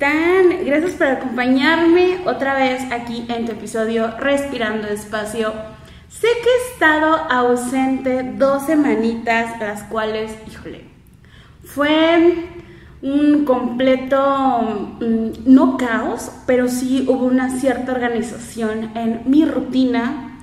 están? Gracias por acompañarme otra vez aquí en tu episodio Respirando Despacio. Sé que he estado ausente dos semanitas, las cuales, híjole, fue un completo, mm, no caos, pero sí hubo una cierta organización en mi rutina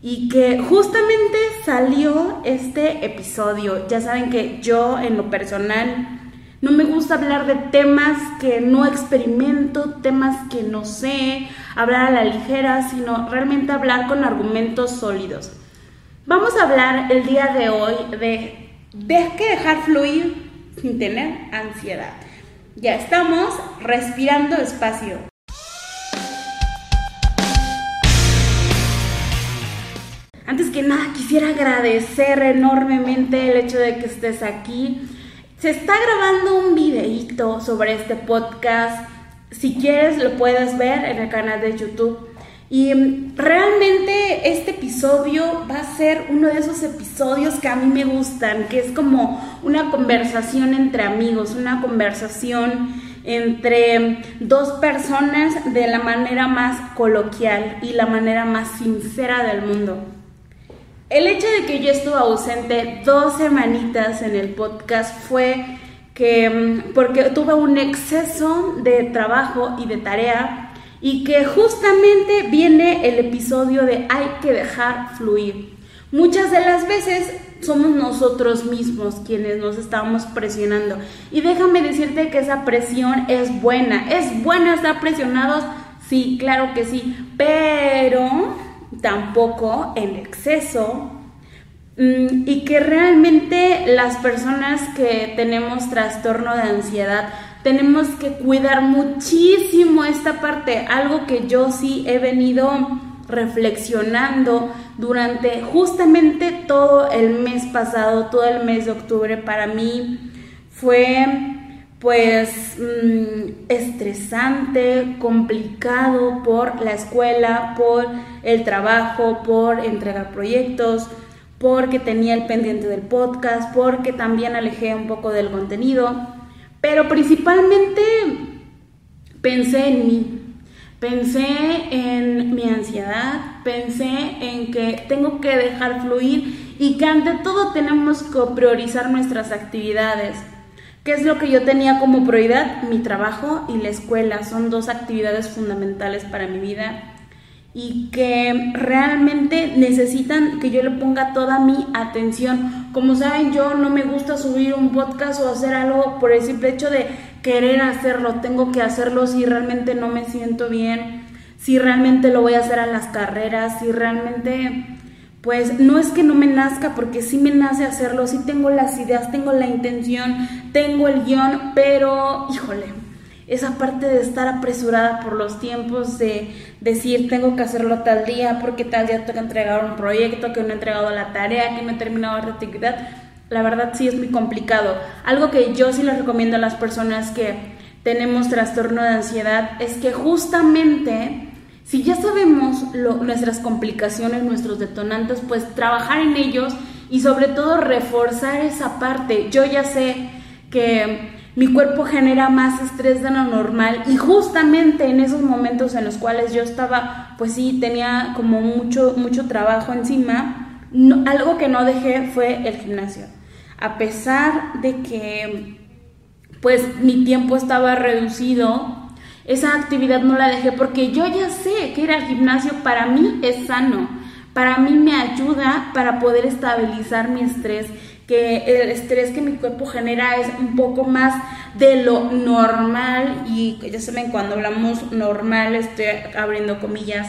y que justamente salió este episodio. Ya saben que yo en lo personal no me gusta hablar de temas que no experimento, temas que no sé, hablar a la ligera, sino realmente hablar con argumentos sólidos. Vamos a hablar el día de hoy de de que dejar fluir sin tener ansiedad. Ya estamos respirando despacio. Antes que nada, quisiera agradecer enormemente el hecho de que estés aquí se está grabando un videíto sobre este podcast. Si quieres lo puedes ver en el canal de YouTube. Y mm, realmente este episodio va a ser uno de esos episodios que a mí me gustan, que es como una conversación entre amigos, una conversación entre dos personas de la manera más coloquial y la manera más sincera del mundo. El hecho de que yo estuve ausente dos semanitas en el podcast fue que mm, porque tuve un exceso de trabajo y de tarea y que justamente viene el episodio de hay que dejar fluir. Muchas de las veces somos nosotros mismos quienes nos estamos presionando. Y déjame decirte que esa presión es buena. ¿Es buena estar presionados? Sí, claro que sí. Pero tampoco en exceso mm, y que realmente las personas que tenemos trastorno de ansiedad tenemos que cuidar muchísimo esta parte, algo que yo sí he venido reflexionando durante justamente todo el mes pasado, todo el mes de octubre para mí fue pues mm, estresante, complicado por la escuela, por el trabajo, por entregar proyectos, porque tenía el pendiente del podcast, porque también alejé un poco del contenido, pero principalmente pensé en mí, pensé en mi ansiedad, pensé en que tengo que dejar fluir y que ante todo tenemos que priorizar nuestras actividades ¿Qué es lo que yo tenía como prioridad? Mi trabajo y la escuela son dos actividades fundamentales para mi vida y que realmente necesitan que yo le ponga toda mi atención. Como saben, yo no me gusta subir un podcast o hacer algo por el simple hecho de querer hacerlo. Tengo que hacerlo si realmente no me siento bien, si realmente lo voy a hacer a las carreras, si realmente pues no es que no me nazca, porque sí me nace hacerlo, sí tengo las ideas, tengo la intención, tengo el guion, pero híjole, esa parte de estar apresurada por los tiempos, de decir tengo que hacerlo tal día, porque tal día tengo que entregar un proyecto, que no he entregado la tarea, que no he terminado la actividad, la verdad sí es muy complicado. Algo que yo sí les recomiendo a las personas que tenemos trastorno de ansiedad es que justamente si ya sabemos nuestras complicaciones, nuestros detonantes, pues trabajar en ellos y sobre todo reforzar esa parte. Yo ya sé que mi cuerpo genera más estrés de lo normal y justamente en esos momentos en los cuales yo estaba, pues sí, tenía como mucho, mucho trabajo encima, algo que no dejé fue el gimnasio. A pesar de que pues mi tiempo estaba reducido, esa actividad no la dejé porque yo ya sé que ir al gimnasio para mí es sano, para mí me ayuda para poder estabilizar mi estrés, que el estrés que mi cuerpo genera es un poco más de lo normal y ya saben cuando hablamos normal estoy abriendo comillas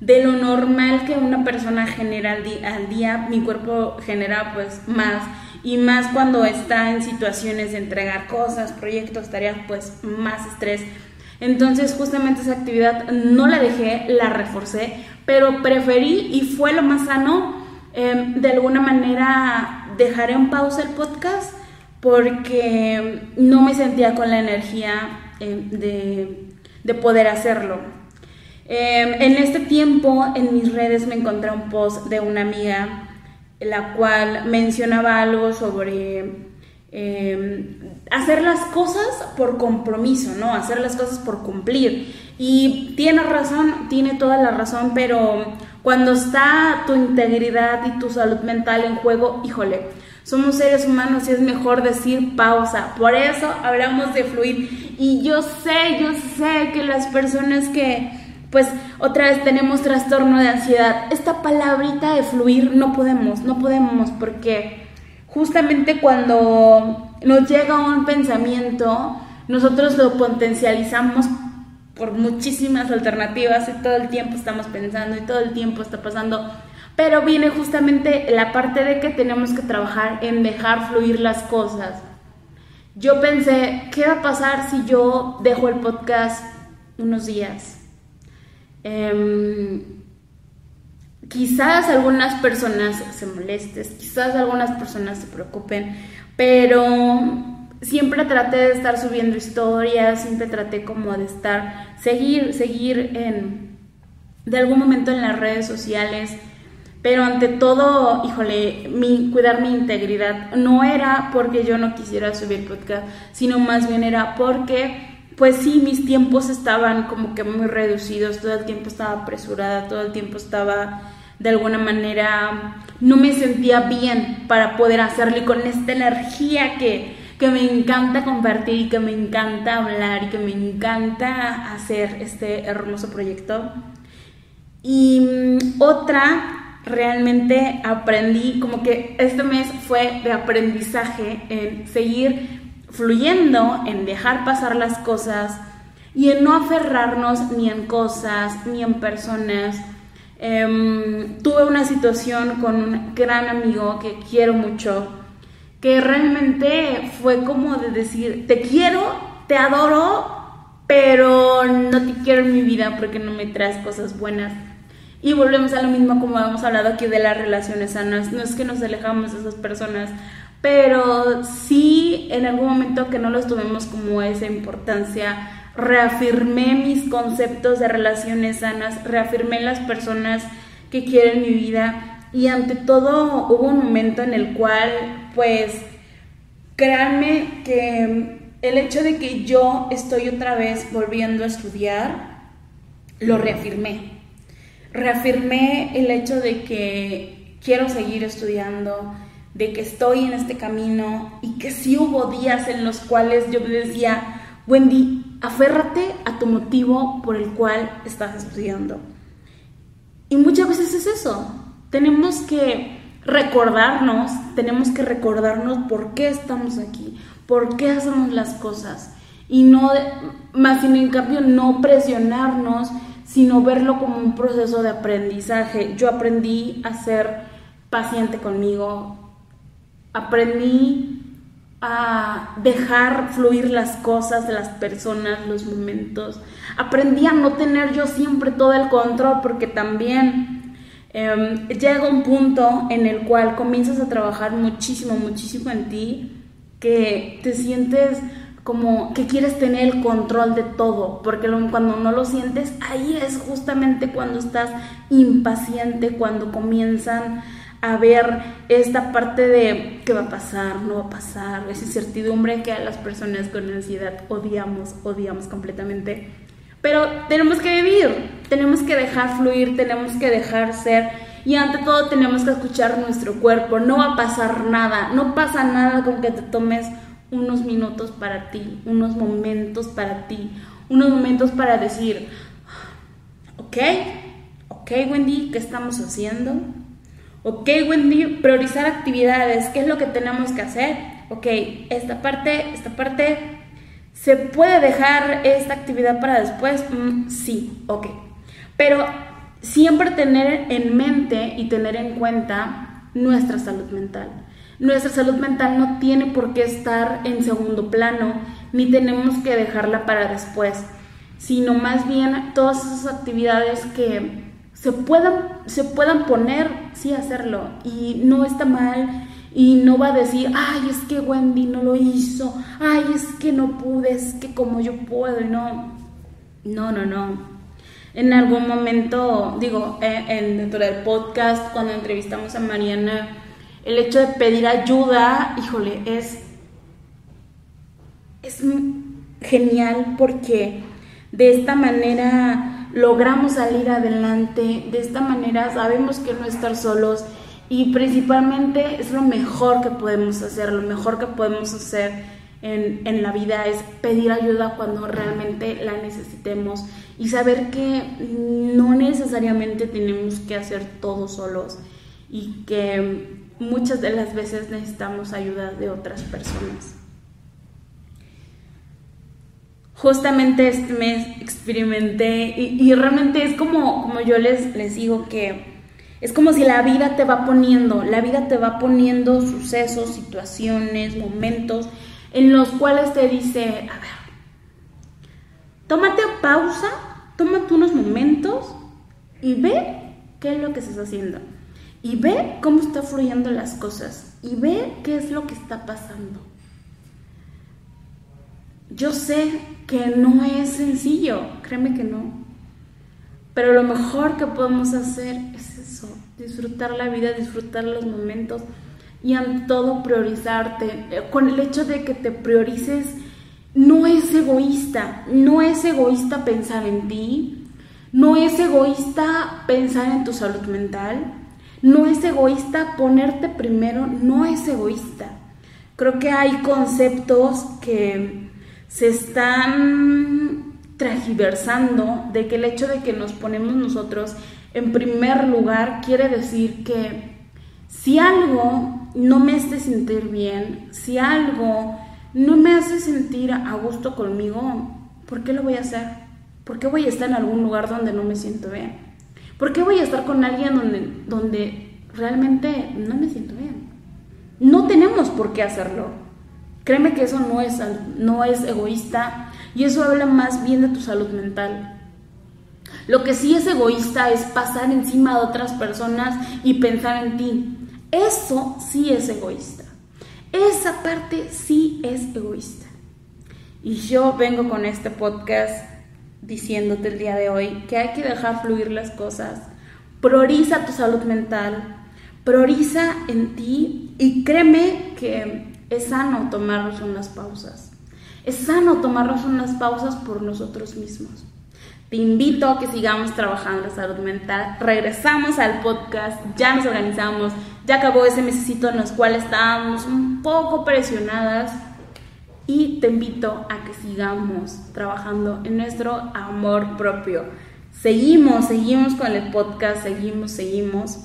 de lo normal que una persona genera al al día mi cuerpo genera pues más. Y más cuando está en situaciones de entregar cosas, proyectos, tareas, pues más estrés entonces justamente esa actividad no la dejé, la reforcé, pero preferí y fue lo más sano, em, de alguna manera dejaré en pausa el podcast porque no me sentía con la energía em, de, poder hacerlo. Em, en este tiempo en mis redes me encontré un post de una amiga la cual mencionaba algo sobre em, hacer las cosas por compromiso, ¿no? Hacer las cosas por cumplir. Y tiene razón, tiene toda la razón, pero cuando está tu integridad y tu salud mental en juego, híjole, somos seres humanos y es mejor decir pausa. Por eso hablamos de fluir. Y yo sé, yo sé que las personas que, pues, otra vez tenemos trastorno de ansiedad, esta palabrita de fluir no podemos, no podemos, porque justamente cuando nos llega un pensamiento, nosotros lo potencializamos por muchísimas alternativas y todo el tiempo estamos pensando y todo el tiempo está pasando pero viene justamente la parte de que tenemos que trabajar en dejar fluir las cosas. Yo pensé, ¿qué va a pasar si yo dejo el podcast unos días? Em, quizás algunas personas se molesten, quizás algunas personas se preocupen, pero siempre traté de estar subiendo historias, siempre traté como de estar, seguir, seguir en, de algún momento en las redes sociales pero ante todo, híjole, mi, cuidar mi integridad no era porque yo no quisiera subir podcast, sino más bien era porque, pues sí, mis tiempos estaban como que muy reducidos, todo el tiempo estaba apresurada, todo el tiempo estaba de alguna manera, no me sentía bien para poder hacerlo y con esta energía que, que me encanta compartir y que me encanta hablar y que me encanta hacer este hermoso proyecto. Y mm, otra realmente aprendí, como que este mes fue de aprendizaje en seguir fluyendo, en dejar pasar las cosas y en no aferrarnos ni en cosas, ni en personas. Em, tuve una situación con un gran amigo que quiero mucho, que realmente fue como de decir, te quiero, te adoro, pero no te quiero en mi vida porque no me traes cosas buenas. Y volvemos a lo mismo como hemos hablado aquí de las relaciones sanas. No es que nos alejamos de esas personas, pero sí en algún momento que no los tuvimos como esa importancia, reafirmé mis conceptos de relaciones sanas, reafirmé las personas que quieren mi vida y ante todo hubo un momento en el cual pues créanme que el hecho de que yo estoy otra vez volviendo a estudiar, lo reafirmé. Reafirmé el hecho de que quiero seguir estudiando, de que estoy en este camino y que sí hubo días en los cuales yo decía, Wendy, aférrate a tu motivo por el cual estás estudiando. Y muchas veces es eso, tenemos que recordarnos, tenemos que recordarnos por qué estamos aquí, por qué hacemos las cosas y no, más sin en cambio, no presionarnos sino verlo como un proceso de aprendizaje. Yo aprendí a ser paciente conmigo, aprendí a dejar fluir las cosas, las personas, los momentos. Aprendí a no tener yo siempre todo el control porque también em, llega un punto en el cual comienzas a trabajar muchísimo, muchísimo en ti, que te sientes como que quieres tener el control de todo, porque cuando no lo sientes, ahí es justamente cuando estás impaciente, cuando comienzan a ver esta parte de qué va a pasar, no va a pasar, esa incertidumbre que a las personas con ansiedad odiamos, odiamos completamente. Pero tenemos que vivir, tenemos que dejar fluir, tenemos que dejar ser y ante todo tenemos que escuchar nuestro cuerpo, no va a pasar nada, no pasa nada con que te tomes unos minutos para ti, unos momentos para ti, unos momentos para decir, ok, ok Wendy, ¿qué estamos haciendo? Ok Wendy, priorizar actividades, ¿qué es lo que tenemos que hacer? Ok, esta parte, esta parte, ¿se puede dejar esta actividad para después? Mm, sí, ok. Pero siempre tener en mente y tener en cuenta nuestra salud mental nuestra salud mental no tiene por qué estar en segundo plano, ni tenemos que dejarla para después, sino más bien todas esas actividades que se puedan, se puedan poner, sí hacerlo, y no está mal, y no va a decir, ay, es que Wendy no lo hizo, ay, es que no pude, es que como yo puedo, no, no, no, no. En algún momento, digo, eh, en, dentro del podcast, cuando entrevistamos a Mariana, el hecho de pedir ayuda, híjole, es es genial porque de esta manera logramos salir adelante, de esta manera sabemos que no estar solos y principalmente es lo mejor que podemos hacer, lo mejor que podemos hacer en, en, la vida es pedir ayuda cuando realmente la necesitemos y saber que no necesariamente tenemos que hacer todo solos y que muchas de las veces necesitamos ayuda de otras personas. Justamente este mes experimenté y, realmente es como, como yo les, les digo que es como si la vida te va poniendo, la vida te va poniendo sucesos, situaciones, momentos en los cuales te dice, a ver, tómate pausa, tómate unos momentos y ve qué es lo que estás haciendo. Y ve cómo está fluyendo las cosas. Y ve qué es lo que está pasando. Yo sé que no es sencillo, créeme que no. Pero lo mejor que podemos hacer es eso, disfrutar la vida, disfrutar los momentos y ante todo priorizarte. Eh, con el hecho de que te priorices, no es egoísta, no es egoísta pensar en ti, no es egoísta pensar en tu salud mental, no es egoísta ponerte primero, no es egoísta. Creo que hay conceptos que se están tragiversando de que el hecho de que nos ponemos nosotros en primer lugar quiere decir que si algo no me hace sentir bien, si algo no me hace sentir a gusto conmigo, ¿por qué lo voy a hacer? ¿Por qué voy a estar en algún lugar donde no me siento bien? ¿Por qué voy a estar con alguien donde, donde realmente no me siento bien? No tenemos por qué hacerlo. Créeme que eso no es, no es egoísta y eso habla más bien de tu salud mental. Lo que sí es egoísta es pasar encima de otras personas y pensar en ti. Eso sí es egoísta. Esa parte sí es egoísta. Y yo vengo con este podcast diciéndote el día de hoy que hay que dejar fluir las cosas. Prioriza tu salud mental, prioriza en ti y créeme que es sano tomarnos unas pausas. Es sano tomarnos unas pausas por nosotros mismos. Te invito a que sigamos trabajando la salud mental. Regresamos al podcast, ya nos organizamos, ya acabó ese mesecito en los cuales estábamos un poco presionadas y te invito a que sigamos trabajando en nuestro amor propio. Seguimos, seguimos con el podcast, seguimos, seguimos.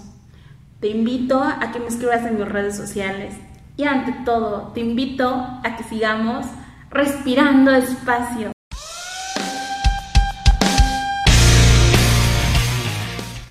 Te invito a que me escribas en mis redes sociales y ante todo te invito a que sigamos respirando despacio